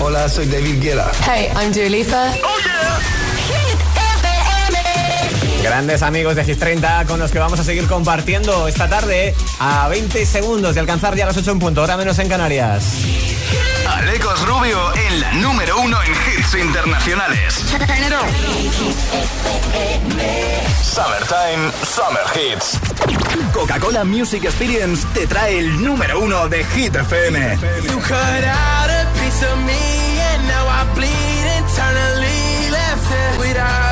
Hola, soy David Guetta. Hey, I'm Dua Lipa. Oh, Grandes amigos de Hit 30 con los que vamos a seguir compartiendo esta tarde a 20 segundos de alcanzar ya las 8 en punto, ahora menos en Canarias. Alecos Rubio en la número uno en hits internacionales. Summertime, Summer Hits. Coca-Cola Music Experience te trae el número uno de Hit FM. You cut out a piece of me and now I bleed internally left it without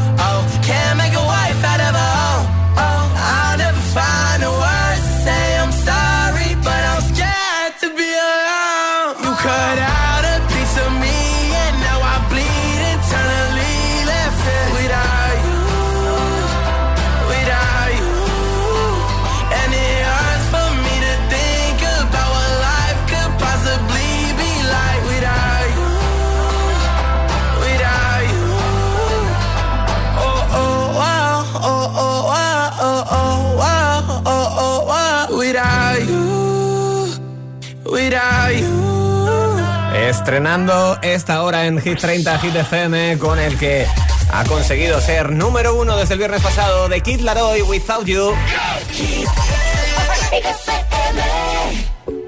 Estrenando esta hora en Hit 30 Hit FM con el que ha conseguido ser número uno desde el viernes pasado de Kid Laroi Without You.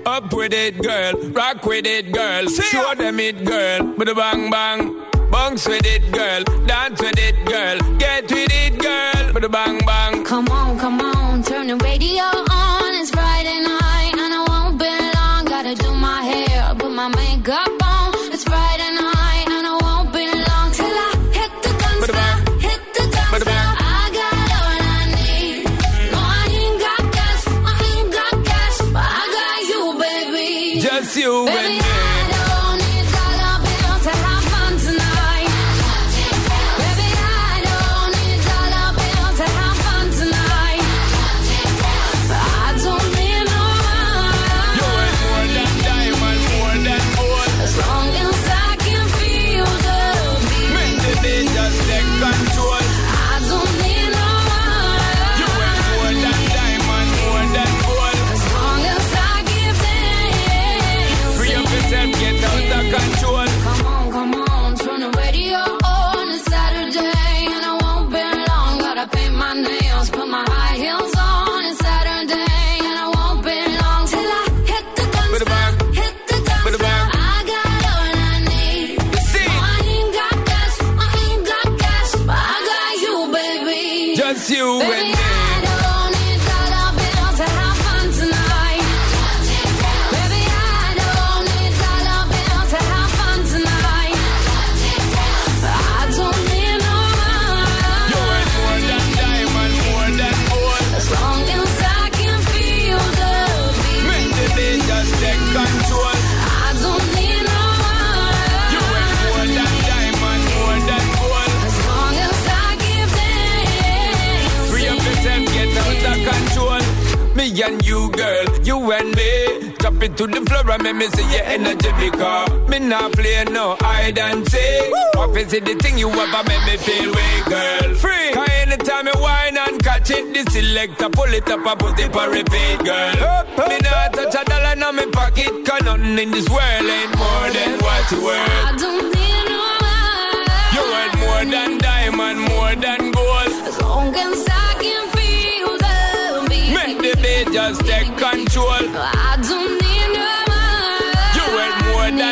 Up with it, girl. Rock with it, girl. Show them it, girl. With a bang bang. Bounce with it, girl. Dance with it, girl. Get with it, girl. With a bang bang. Come on, come on. Turn the radio on.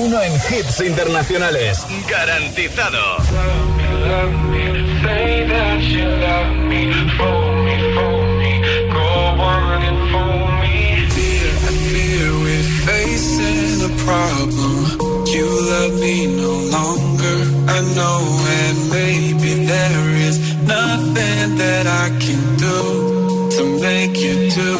uno en hits internacionales. Garantizado. You love me no longer, I know, and maybe there is nothing that I can do to make you do.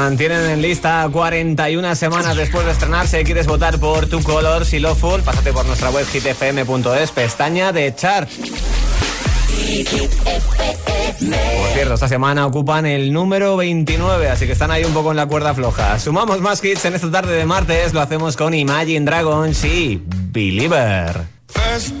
mantienen en lista 41 semanas después de estrenarse. ¿Quieres votar por tu color? Si lo full, pásate por nuestra web hitfm.es, pestaña de chart. Por cierto, esta semana ocupan el número 29, así que están ahí un poco en la cuerda floja. Sumamos más hits en esta tarde de martes, lo hacemos con Imagine Dragons y Believer. First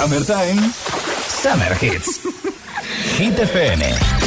Summertime, Summer Hits. Hit FM.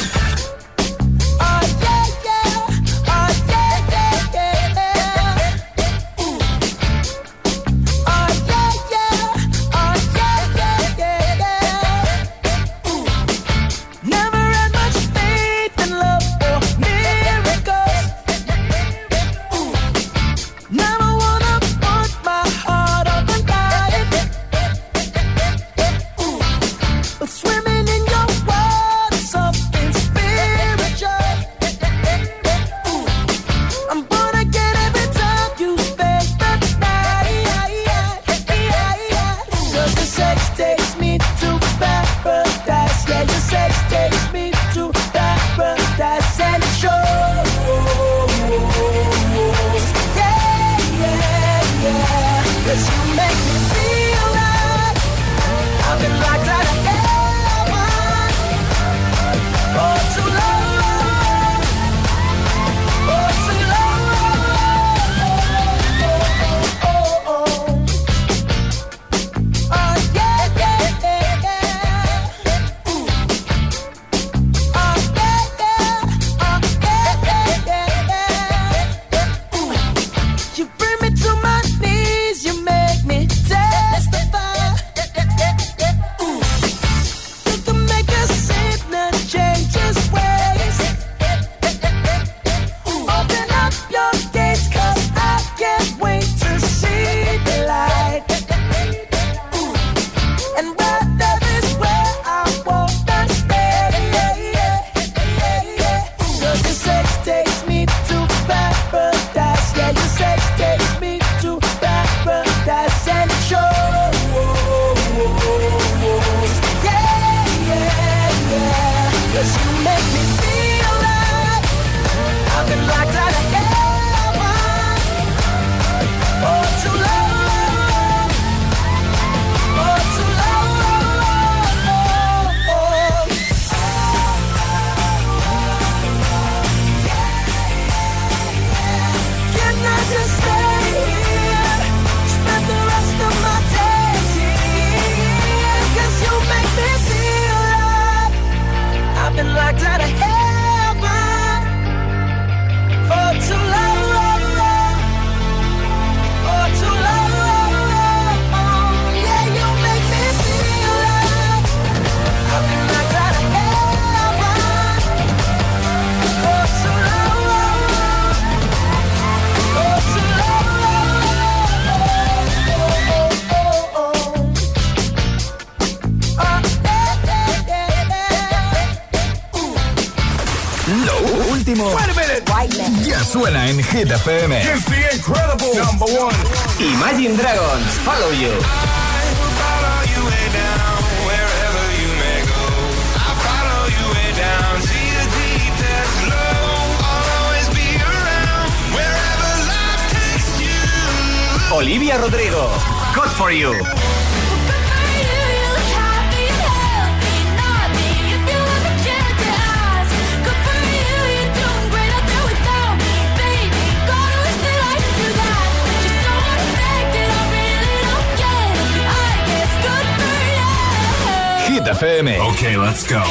Hit FM. Let's go.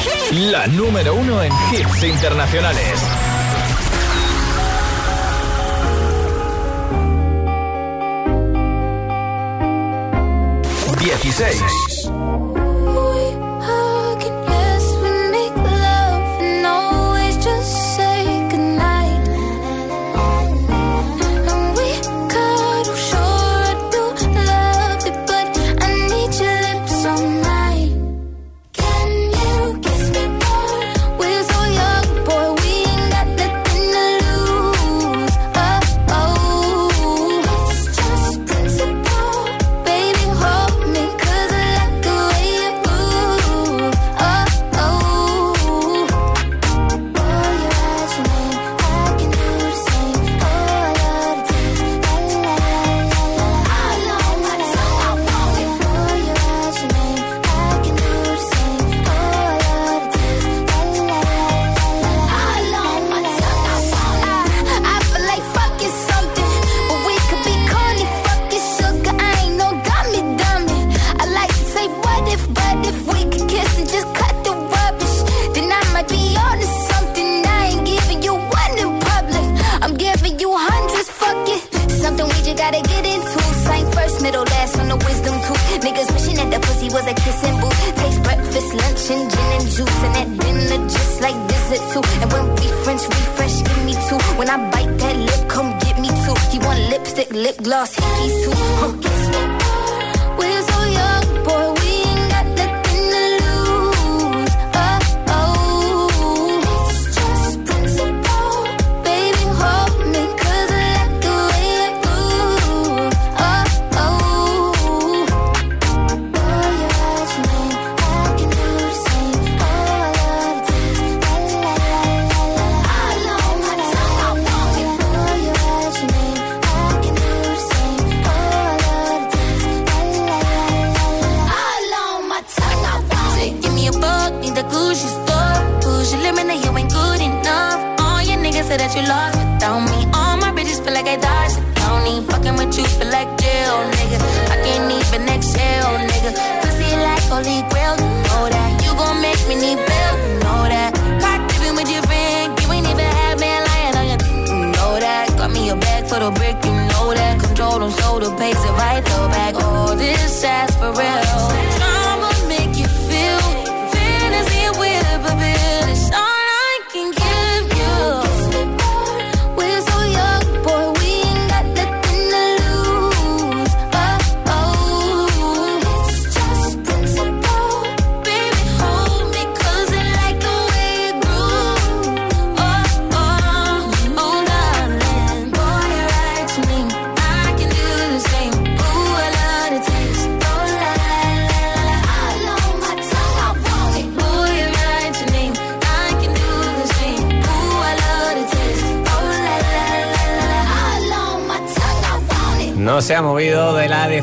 La número uno en hits internacionales. 16.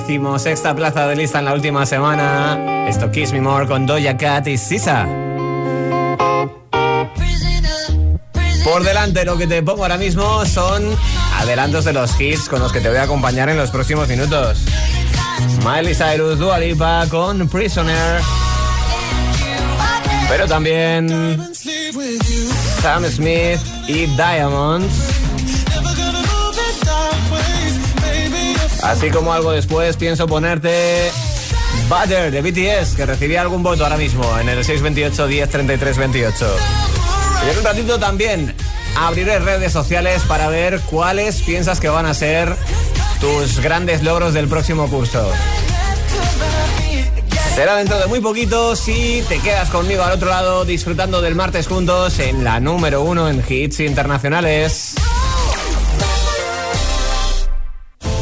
decimosexta plaza de lista en la última semana. Esto Kiss Me More con Doja Cat y Sisa. Por delante lo que te pongo ahora mismo son adelantos de los hits con los que te voy a acompañar en los próximos minutos. Miley Cyrus, Dua Lipa con Prisoner. Pero también Sam Smith y Diamonds. Así como algo después pienso ponerte Butter de BTS, que recibía algún voto ahora mismo en el 628 10 33 28. Y en un ratito también abriré redes sociales para ver cuáles piensas que van a ser tus grandes logros del próximo curso. Será dentro de muy poquito si te quedas conmigo al otro lado disfrutando del martes juntos en la número uno en hits internacionales.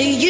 To you,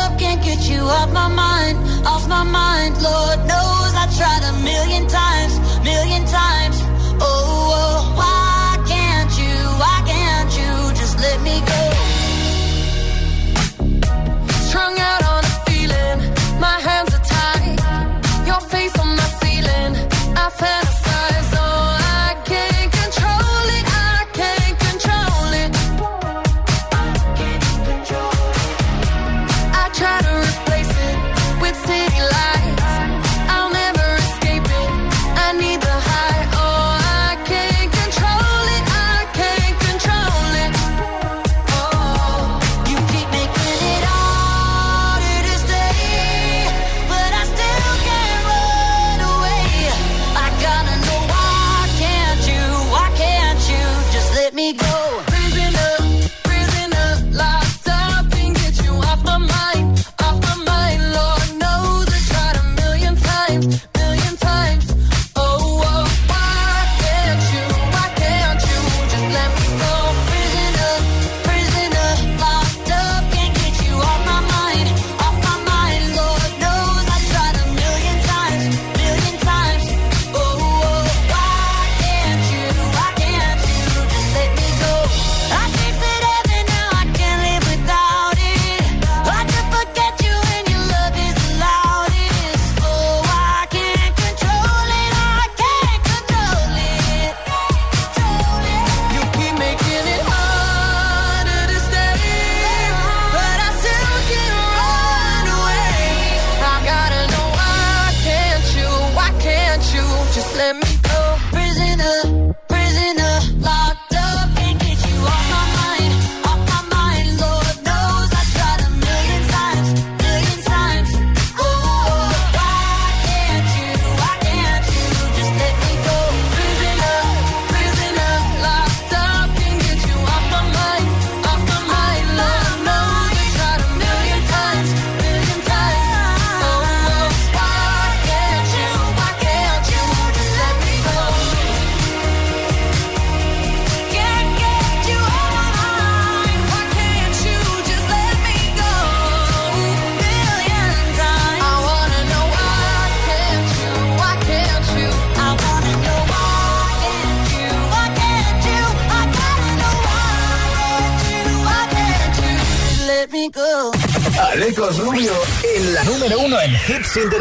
can't get you off my mind, off my mind. Lord knows I tried a million times, million times. Oh, oh, why sin that.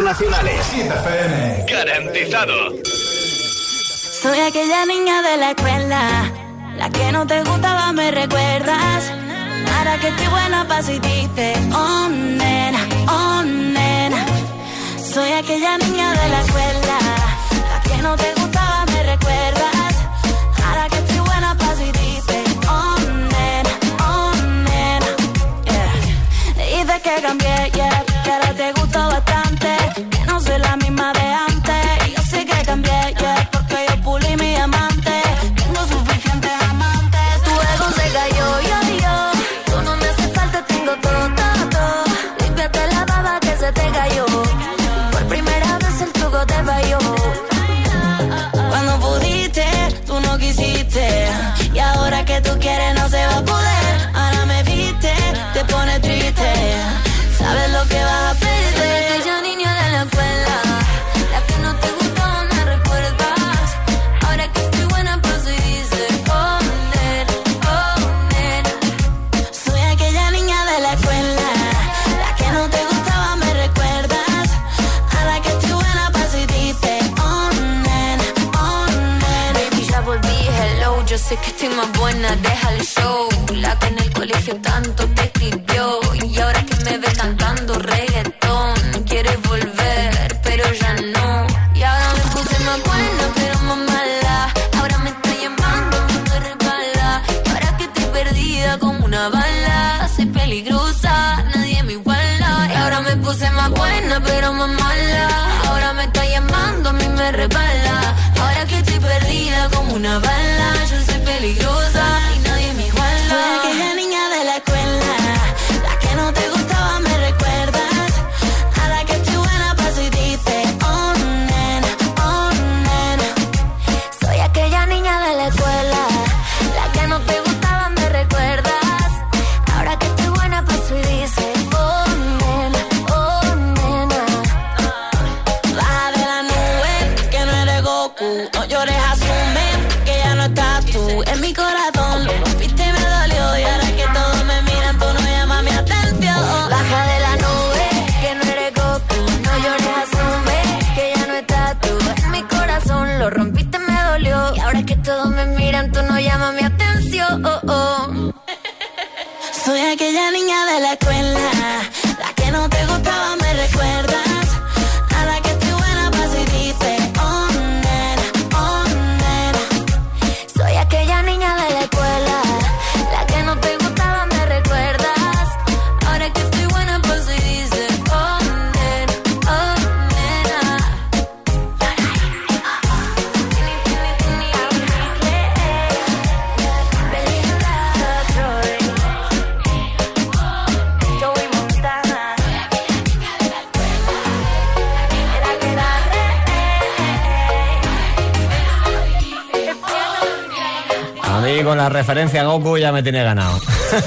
referencia a Goku ya me tiene ganado.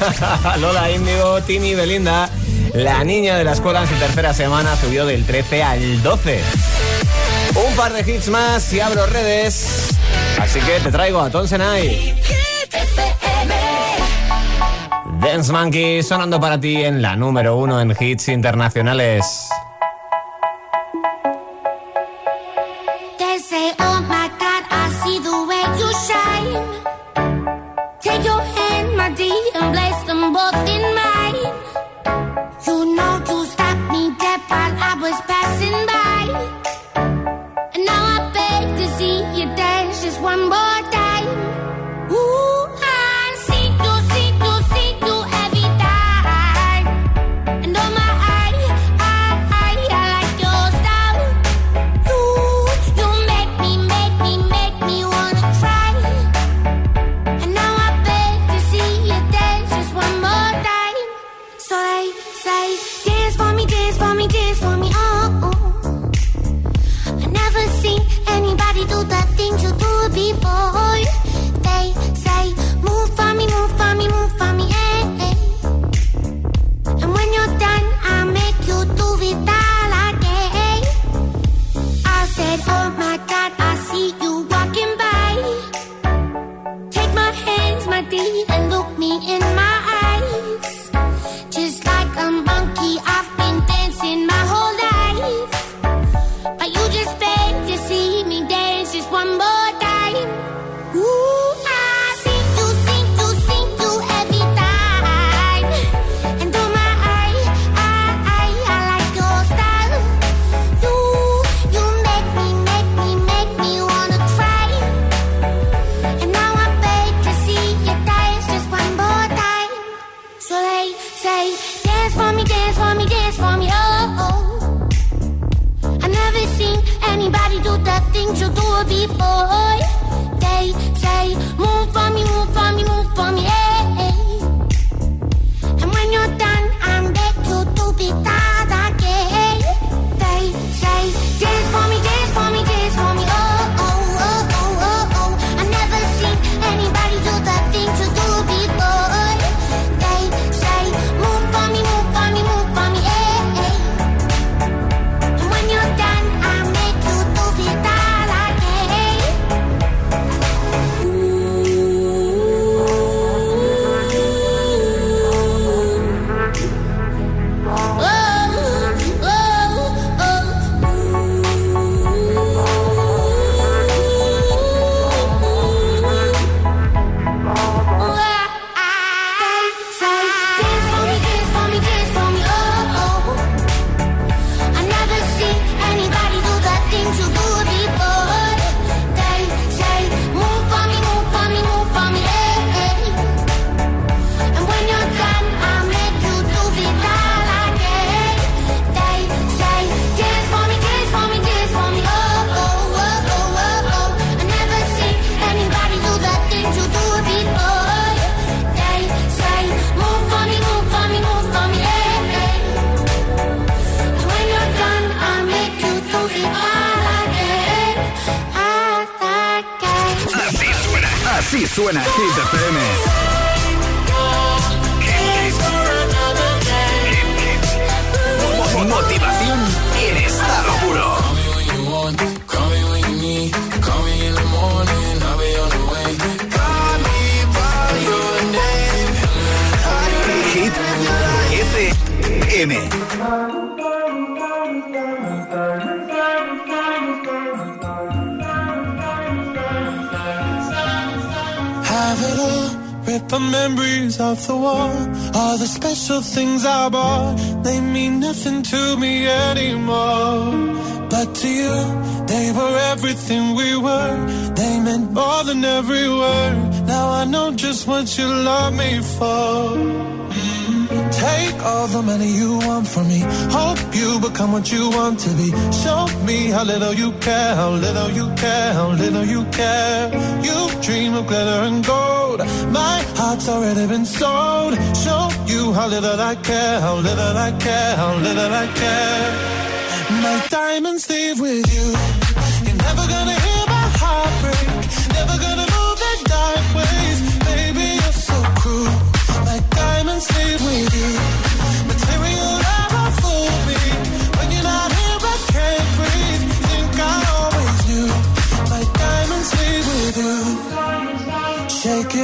Lola Índigo, Tini Belinda. La niña de la escuela en su tercera semana subió del 13 al 12. Un par de hits más y abro redes. Así que te traigo a Tonsenai. Dance Monkey sonando para ti en la número uno en hits internacionales. What you want to be. Show me how little you care, how little you care, how little you care. You dream of glitter and gold. My heart's already been sold. Show you how little I care, how little I care, how little I care. My diamonds leave with you. You're never gonna hear my heart break. Never gonna move in dark ways. Baby, you're so cruel. My diamonds leave with you. Material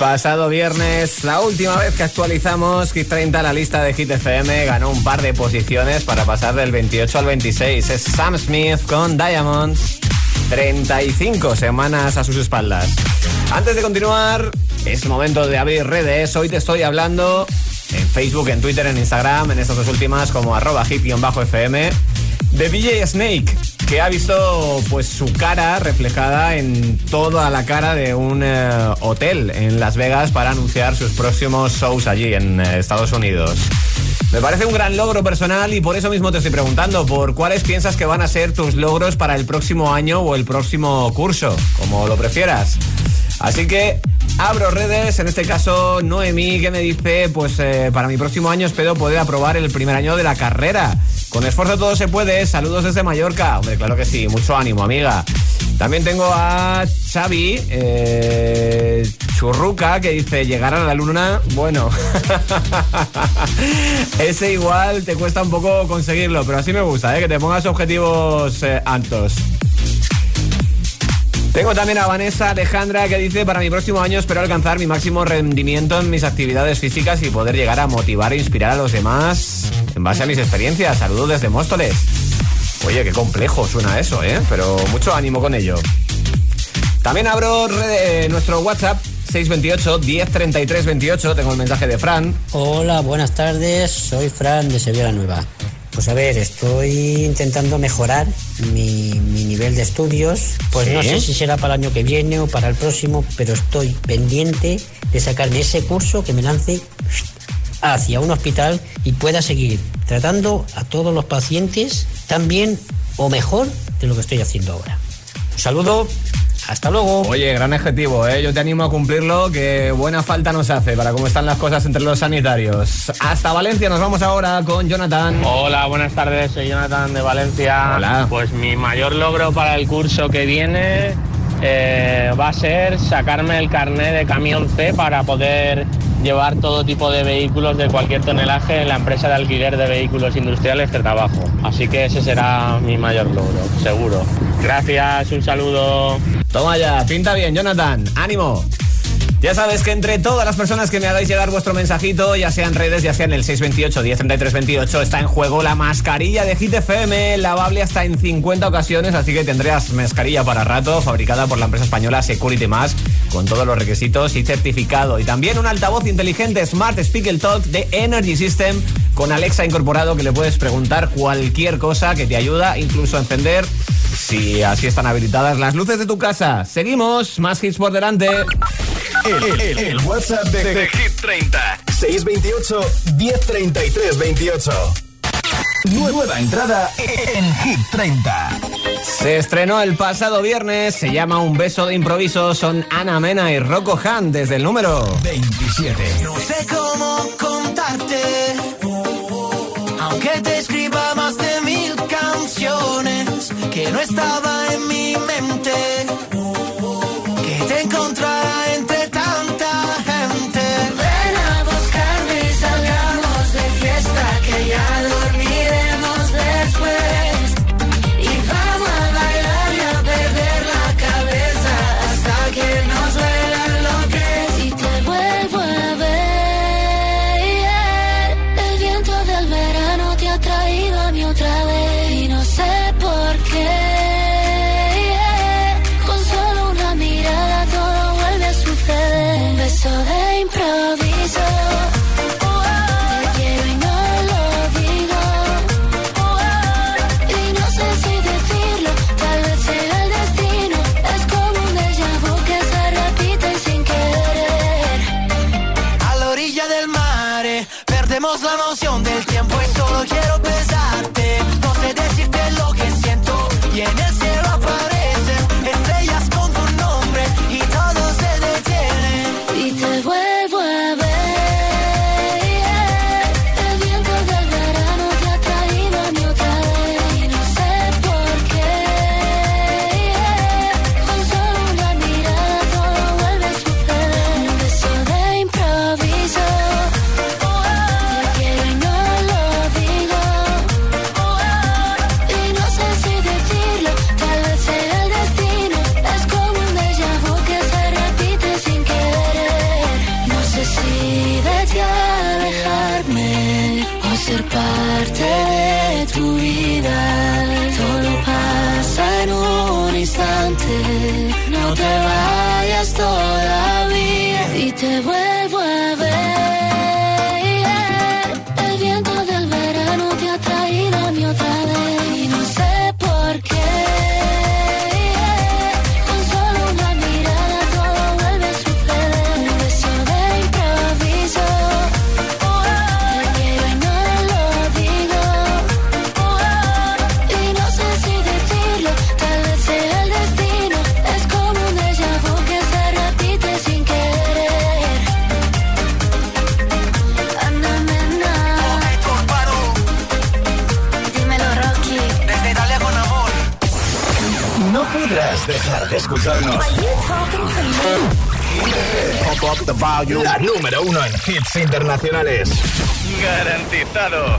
pasado viernes, la última vez que actualizamos Hit 30, la lista de Hit FM ganó un par de posiciones para pasar del 28 al 26. Es Sam Smith con Diamonds. 35 semanas a sus espaldas. Antes de continuar, es momento de abrir redes. Hoy te estoy hablando en Facebook, en Twitter, en Instagram, en estas dos últimas como arroba hit-fm, de DJ Snake, que ha visto pues su cara reflejada en toda la cara de un eh, hotel en Las Vegas para anunciar sus próximos shows allí en eh, Estados Unidos. Me parece un gran logro personal y por eso mismo te estoy preguntando por cuáles piensas que van a ser tus logros para el próximo año o el próximo curso, como lo prefieras. Así que abro redes, en este caso Noemí que me dice, pues eh, para mi próximo año espero poder aprobar el primer año de la carrera. Con esfuerzo todo se puede, saludos desde Mallorca. Hombre, claro que sí, mucho ánimo amiga. También tengo a Xavi eh, Churruca que dice llegar a la luna, bueno, ese igual te cuesta un poco conseguirlo, pero así me gusta, ¿eh? que te pongas objetivos eh, altos. Tengo también a Vanessa Alejandra que dice, para mi próximo año espero alcanzar mi máximo rendimiento en mis actividades físicas y poder llegar a motivar e inspirar a los demás en base a mis experiencias. Saludos desde Móstoles. Oye, qué complejo suena eso, ¿eh? Pero mucho ánimo con ello. También abro eh, nuestro WhatsApp 628 1033 28. Tengo el mensaje de Fran. Hola, buenas tardes. Soy Fran de Sevilla Nueva. Pues a ver, estoy intentando mejorar mi nivel de estudios. Pues Sí. no sé si será para el año que viene o para el próximo, pero estoy pendiente de sacarme ese curso que me lance hacia un hospital y pueda seguir tratando a todos los pacientes tan bien o mejor de lo que estoy haciendo ahora. Un saludo, hasta luego. Oye, gran objetivo, ¿eh? Yo te animo a cumplirlo, que buena falta nos hace para cómo están las cosas entre los sanitarios. Hasta Valencia nos vamos ahora con Jonathan. Hola, buenas tardes, soy Jonathan de Valencia. Hola. Pues mi mayor logro para el curso que viene eh, va a ser sacarme el carnet de camión C para poder llevar todo tipo de vehículos de cualquier tonelaje en la empresa de alquiler de vehículos industriales que trabajo. Así que ese será mi mayor logro, seguro. Gracias, un saludo. Toma ya, pinta bien, Jonathan. Ánimo. Ya sabes que entre todas las personas que me hagáis llegar vuestro mensajito, ya sea en redes, ya sea en el 628 1033 28, está en juego la mascarilla de Hit FM, lavable hasta en 50 ocasiones, así que tendrás mascarilla para rato, fabricada por la empresa española Security Mask, con todos los requisitos y certificado. Y también un altavoz inteligente Smart Speaker Talk de Energy System, con Alexa incorporado, que le puedes preguntar cualquier cosa que te ayuda, incluso a encender si así están habilitadas las luces de tu casa. Seguimos, más hits por delante. El, el- el WhatsApp de, de Hit 30 628 1033 28 Nueva entrada en Hit 30 Se estrenó el pasado viernes, se llama Un beso de improviso, son Ana Mena y Rocco Han desde el número 27 No sé cómo contarte, aunque te escriba más de mil canciones que no estaba en mi mente, que te encontrara dejar de escucharnos. La número uno en hits internacionales. Garantizado.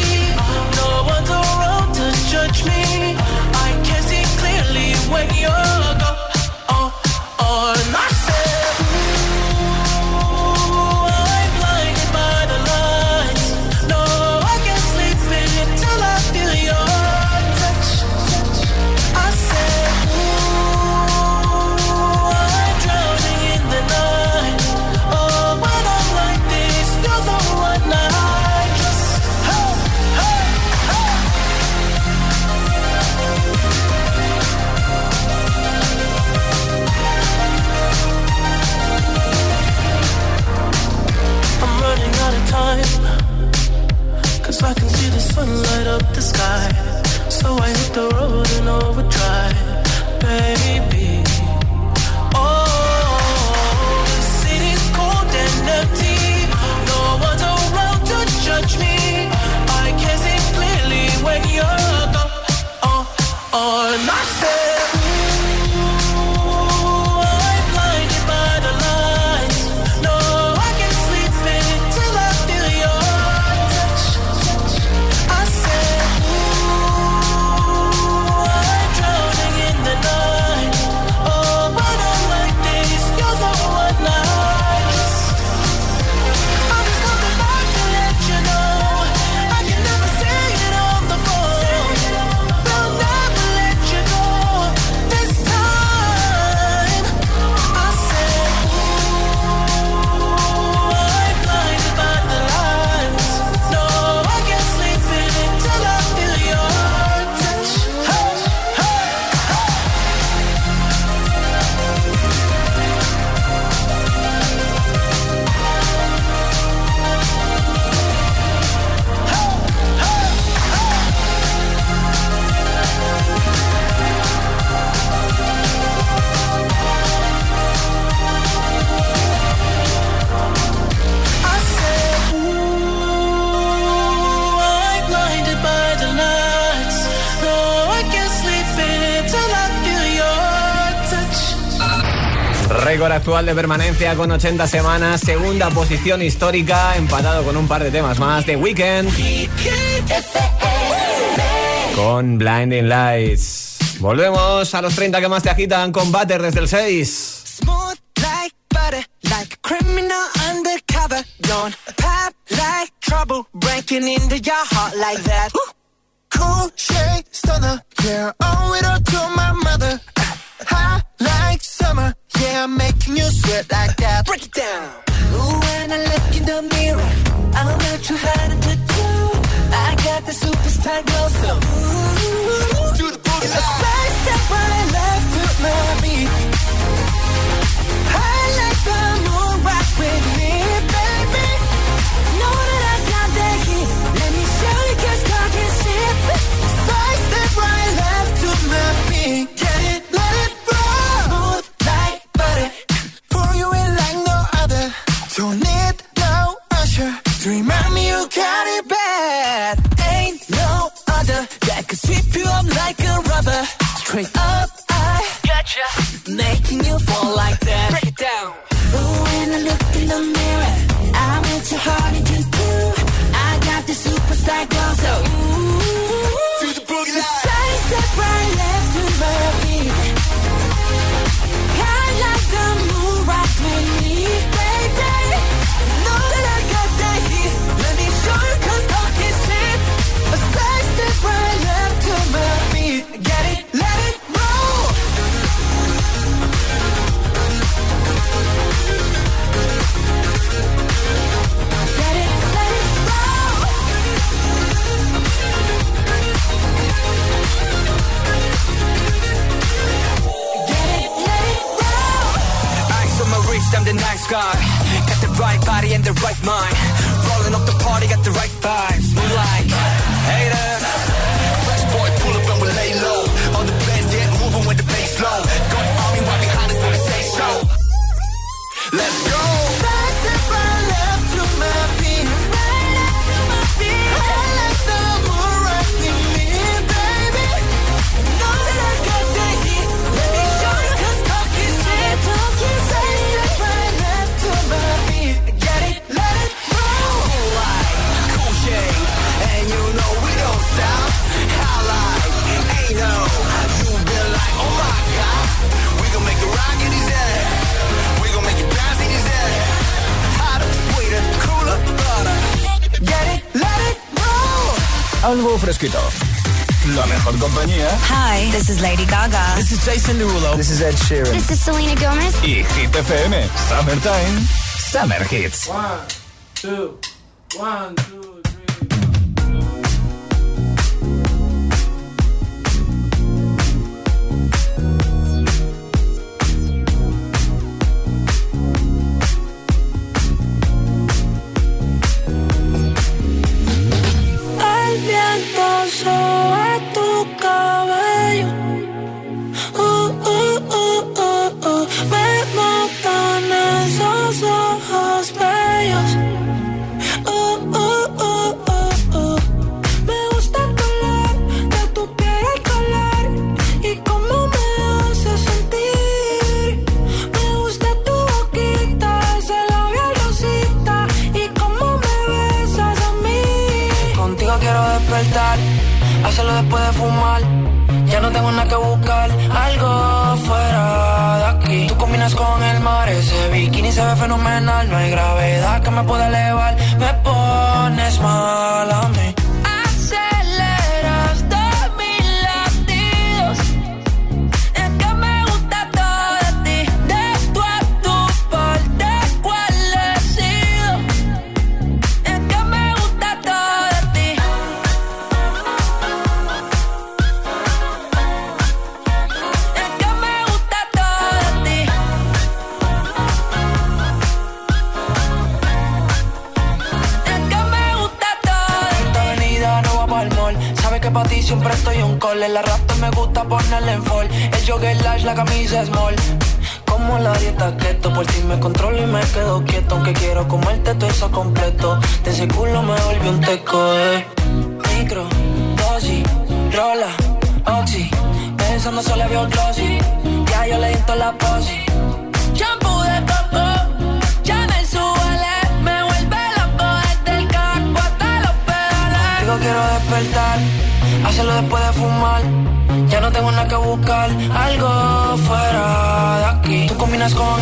Récord actual de permanencia con 80 semanas, segunda posición histórica, empatado con un par de temas más de Weekend con Blinding Lights. Volvemos a los 30 que más te agitan con Butter desde el 6. Smooth like butter, like a criminal undercover. Don't pop like trouble, breaking into your heart like that. Cool shade stunner, yeah, owe it all to my mother. Hot like summer, yeah, I'm making you sweat like that. Break it down. Ooh, when I look in the mirror, I'm not too hard to do. I got the superstar glow, so ooh, do the boogie. It's a side step I left to my beat. I like the moon rock with me, Don't need no usher to remind me you got it bad. Ain't no other that could sweep you up like a rubber. Straight up, I gotcha. Making you fall like that. Break it down. Oh, when I look in the mirror, I want your heart into two. I got the superstar glow, so Jason Derulo. This is Ed Sheeran. This is Selena Gomez. Y Hit FM. Summertime. Summer Hits. One, two, one, two. me puedo elevar. Me pones mal.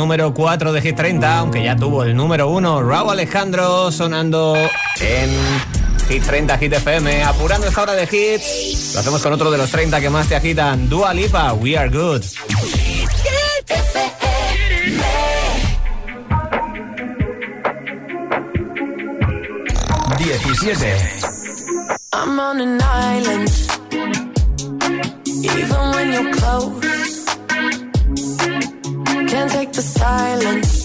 número 4 de G30, aunque ya tuvo el número 1, Raúl Alejandro sonando en Hit 30 Hit FM, apurando esta hora de hits. Lo hacemos con otro de los 30 que más te agitan, Dua Lipa, We Are Good. I'm on an island, even when you're close. The silence.